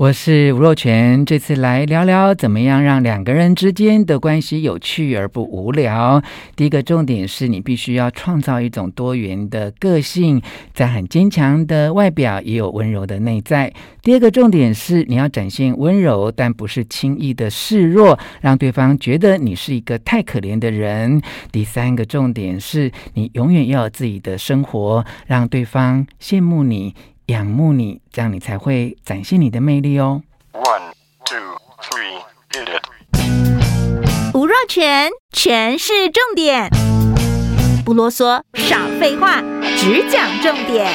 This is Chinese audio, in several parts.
我是吴若权，这次来聊聊怎么样让两个人之间的关系有趣而不无聊。第一个重点是你必须要创造一种多元的个性，在很坚强的外表也有温柔的内在。第二个重点是你要展现温柔，但不是轻易的示弱，让对方觉得你是一个太可怜的人。第三个重点是你永远要有自己的生活，让对方羡慕你。仰慕你，这样你才会展现你的魅力哦。One, two, three, hit it. 吴若全，全是重点，不啰嗦，少废话，只讲重点。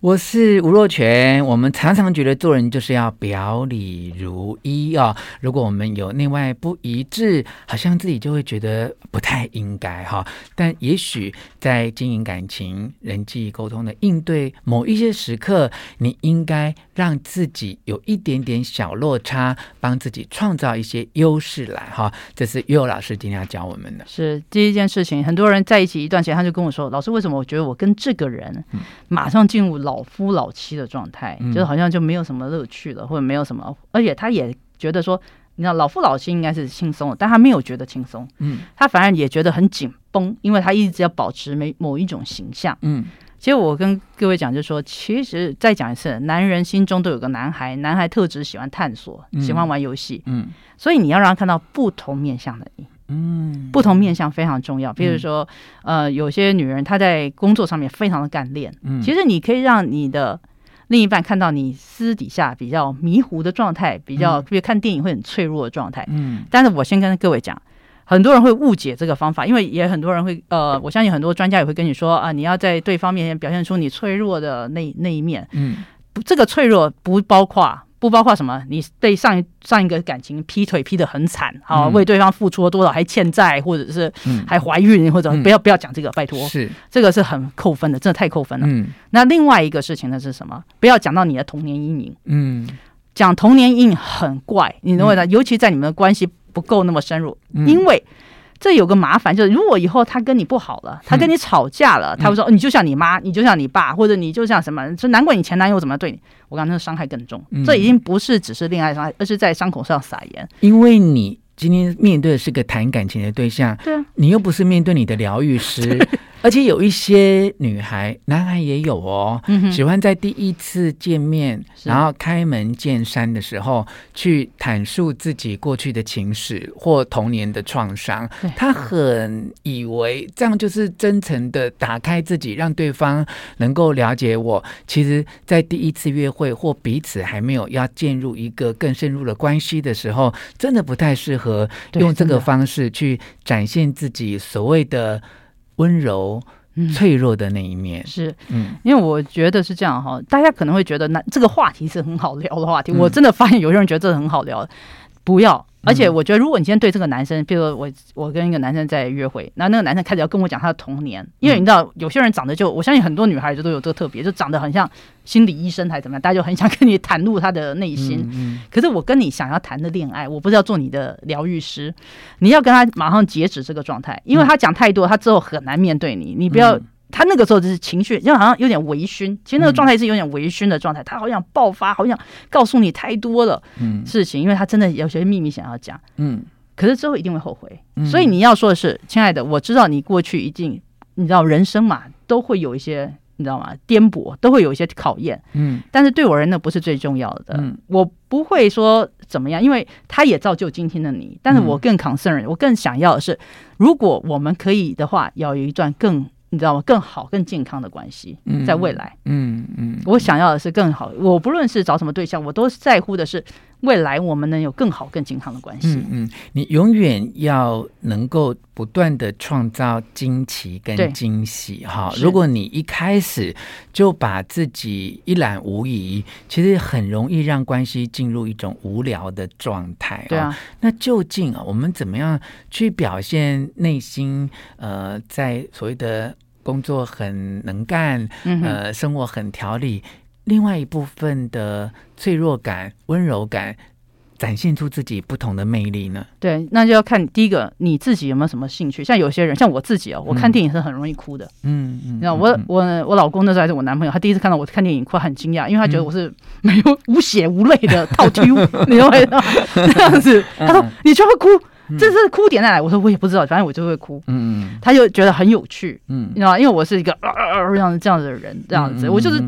我是吴若权。我们常常觉得做人就是要表里如一哦。如果我们有内外不一致，好像自己就会觉得不太应该哈。但也许在经营感情、人际沟通的应对某一些时刻，你应该让自己有一点点小落差，帮自己创造一些优势来哈。这是悠悠老师今天要教我们的。是第一件事情。很多人在一起一段时间，他就跟我说：“老师，为什么我觉得我跟这个人马上进入老。”夫老妻的状态，就是好像就没有什么乐趣了，或者没有什么，而且他也觉得说，你知道，老夫老妻应该是轻松的，但他没有觉得轻松，嗯，他反而也觉得很紧绷，因为他一直要保持某某一种形象，嗯。其实我跟各位讲，就是说，其实再讲一次，男人心中都有个男孩，男孩特质喜欢探索，喜欢玩游戏，嗯，所以你要让他看到不同面向的你。嗯，不同面向非常重要。比如说，嗯、呃，有些女人她在工作上面非常的干练，嗯，其实你可以让你的另一半看到你私底下比较迷糊的状态，比较比如看电影会很脆弱的状态，嗯。但是我先跟各位讲，很多人会误解这个方法，因为也很多人会，呃，我相信很多专家也会跟你说啊，你要在对方面前表现出你脆弱的那那一面，嗯，这个脆弱不包括。不包括什么？你被上一上一个感情劈腿劈得很惨，啊、嗯、为对方付出了多少，还欠债，或者是还怀孕，嗯、或者不要不要讲这个，拜托，是这个是很扣分的，真的太扣分了。嗯，那另外一个事情呢是什么？不要讲到你的童年阴影。嗯，讲童年阴影很怪，你认为呢？尤其在你们的关系不够那么深入，嗯、因为。这有个麻烦，就是如果以后他跟你不好了，他跟你吵架了，嗯、他会说、嗯哦：“你就像你妈，你就像你爸，或者你就像什么？这难怪你前男友怎么对你。”我感觉那伤害更重。嗯、这已经不是只是恋爱伤害，而是在伤口上撒盐。因为你今天面对的是个谈感情的对象，对啊，你又不是面对你的疗愈师。而且有一些女孩、男孩也有哦，嗯、喜欢在第一次见面，然后开门见山的时候去坦述自己过去的情史或童年的创伤。他很以为这样就是真诚的打开自己，让对方能够了解我。其实，在第一次约会或彼此还没有要进入一个更深入的关系的时候，真的不太适合用这个方式去展现自己所谓的。温柔、脆弱的那一面、嗯、是，嗯，因为我觉得是这样哈，大家可能会觉得那这个话题是很好聊的话题，嗯、我真的发现有些人觉得这很好聊，不要。而且我觉得，如果你今天对这个男生，比如说我我跟一个男生在约会，那那个男生开始要跟我讲他的童年，因为你知道有些人长得就，我相信很多女孩子都有这个特别，就长得很像心理医生还是怎么样，大家就很想跟你袒露他的内心。可是我跟你想要谈的恋爱，我不是要做你的疗愈师，你要跟他马上截止这个状态，因为他讲太多，他之后很难面对你，你不要。他那个时候就是情绪，就好像有点微醺。其实那个状态是有点微醺的状态，他好想爆发，好想告诉你太多的事情，因为他真的有些秘密想要讲。嗯，可是之后一定会后悔。所以你要说的是，亲爱的，我知道你过去一定，你知道人生嘛，都会有一些，你知道吗？颠簸，都会有一些考验。嗯，但是对我人呢，不是最重要的。嗯，我不会说怎么样，因为他也造就今天的你。但是我更 concern，我更想要的是，如果我们可以的话，要有一段更。你知道吗？更好、更健康的关系，在未来，嗯嗯，嗯，我想要的是更好。我不论是找什么对象，我都在乎的是未来我们能有更好、更健康的关系。嗯，嗯，你永远要能够不断的创造惊奇跟惊喜哈。如果你一开始就把自己一览无遗，其实很容易让关系进入一种无聊的状态。对啊，那究竟啊，我们怎么样去表现内心？呃，在所谓的。工作很能干，呃，生活很条理。另外一部分的脆弱感、温柔感，展现出自己不同的魅力呢？对，那就要看第一个你自己有没有什么兴趣。像有些人，像我自己哦，我看电影是很容易哭的。嗯嗯，那、嗯、我我我老公那时候还是我男朋友，他第一次看到我看电影哭，很惊讶，因为他觉得我是没有无血无泪的套 Q，你知道吗？这样子，他说你就会哭。这是哭点在哪？我说我也不知道，反正我就会哭。嗯嗯，他就觉得很有趣。嗯，你知道吗？因为我是一个啊啊这样这样子的人，这样子，我就是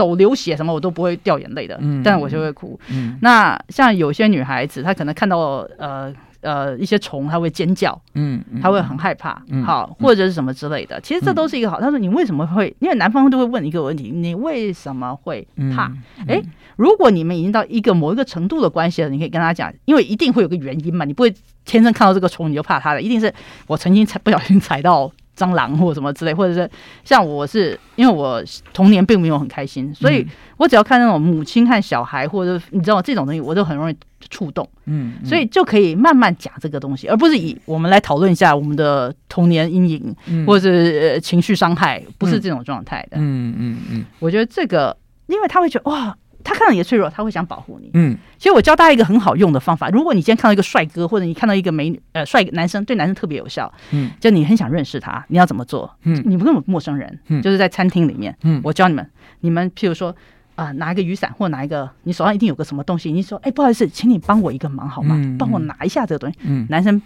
手流血什么我都不会掉眼泪的。嗯，但是我就会哭。嗯，那像有些女孩子，她可能看到呃呃一些虫，她会尖叫。嗯，她会很害怕。好，或者是什么之类的。其实这都是一个好。他说你为什么会？因为男方都会问一个问题：你为什么会怕？哎，如果你们已经到一个某一个程度的关系了，你可以跟他讲，因为一定会有个原因嘛，你不会。天生看到这个虫你就怕它的，一定是我曾经踩不小心踩到蟑螂或什么之类，或者是像我是因为我童年并没有很开心，所以我只要看那种母亲和小孩或者你知道这种东西，我就很容易触动。嗯，所以就可以慢慢讲这个东西，而不是以我们来讨论一下我们的童年阴影或者是情绪伤害，不是这种状态的。嗯嗯嗯，我觉得这个，因为他会觉得哇。他看到你的脆弱，他会想保护你。嗯，其实我教大家一个很好用的方法。如果你今天看到一个帅哥，或者你看到一个美女，呃，帅男生，对男生特别有效。嗯，就你很想认识他，你要怎么做？嗯，你不跟陌生人，嗯，就是在餐厅里面，嗯，我教你们，你们譬如说啊、呃，拿一个雨伞，或拿一个，你手上一定有个什么东西，你说，哎，不好意思，请你帮我一个忙好吗？帮我拿一下这个东西。嗯，男生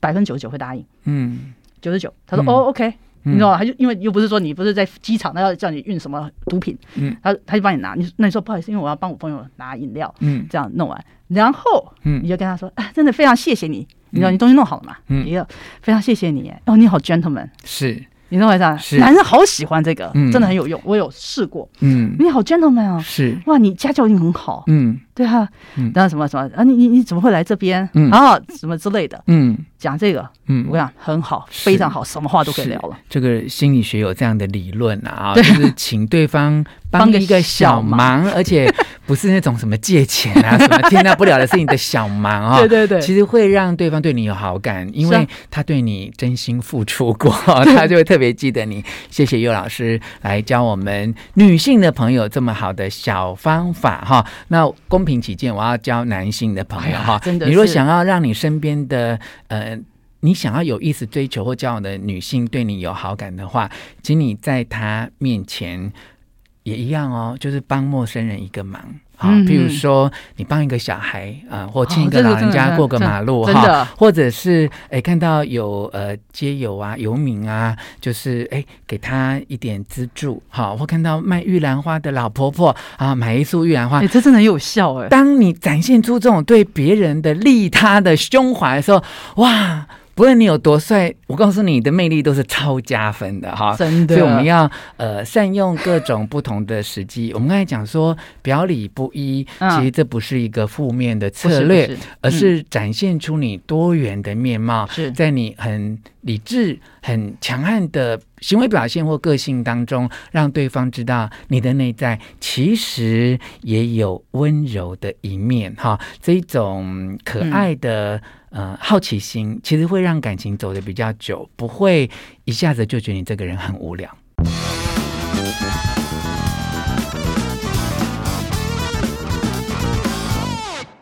百分之九十九会答应。嗯，九十九，他说，哦，OK。你知道吗？他就因为又不是说你不是在机场，他要叫你运什么毒品，嗯，他他就帮你拿。你那你说不好意思，因为我要帮我朋友拿饮料，嗯，这样弄完，然后，嗯，你就跟他说，啊，真的非常谢谢你，你知道你东西弄好了嘛？嗯，一个非常谢谢你，哦，你好，gentleman，是。你认为这样？男人好喜欢这个，真的很有用。我有试过。嗯，你好，gentleman 啊。是哇，你家教一定很好。嗯，对啊。嗯，然后什么什么啊？你你你怎么会来这边？嗯，然后什么之类的。嗯，讲这个。嗯，我跟你讲很好，非常好，什么话都可以聊了。这个心理学有这样的理论啊，就是请对方 帮一个小忙，而且不是那种什么借钱啊、什么天大不了的事情的小忙啊。对对对，其实会让对方对你有好感，因为他对你真心付出过，他就会特。别记得你，谢谢尤老师来教我们女性的朋友这么好的小方法哈。那公平起见，我要教男性的朋友哈。真的你若想要让你身边的呃，你想要有意思追求或交往的女性对你有好感的话，请你在她面前也一样哦，就是帮陌生人一个忙。好，譬如说你帮一个小孩啊、呃，或请一个老人家过个马路哈，或者是哎看到有呃街友啊、游民啊，就是哎给他一点资助，好，或看到卖玉兰花的老婆婆啊，买一束玉兰花，哎，这真的很有效哎。当你展现出这种对别人的利他的胸怀的时候，哇！不论你有多帅，我告诉你，你的魅力都是超加分的哈。真的，所以我们要呃善用各种不同的时机。我们刚才讲说表里不一，其实这不是一个负面的策略，而是展现出你多元的面貌。是在你很理智、很强悍的行为表现或个性当中，让对方知道你的内在其实也有温柔的一面哈。这一种可爱的。呃，好奇心其实会让感情走得比较久，不会一下子就觉得你这个人很无聊。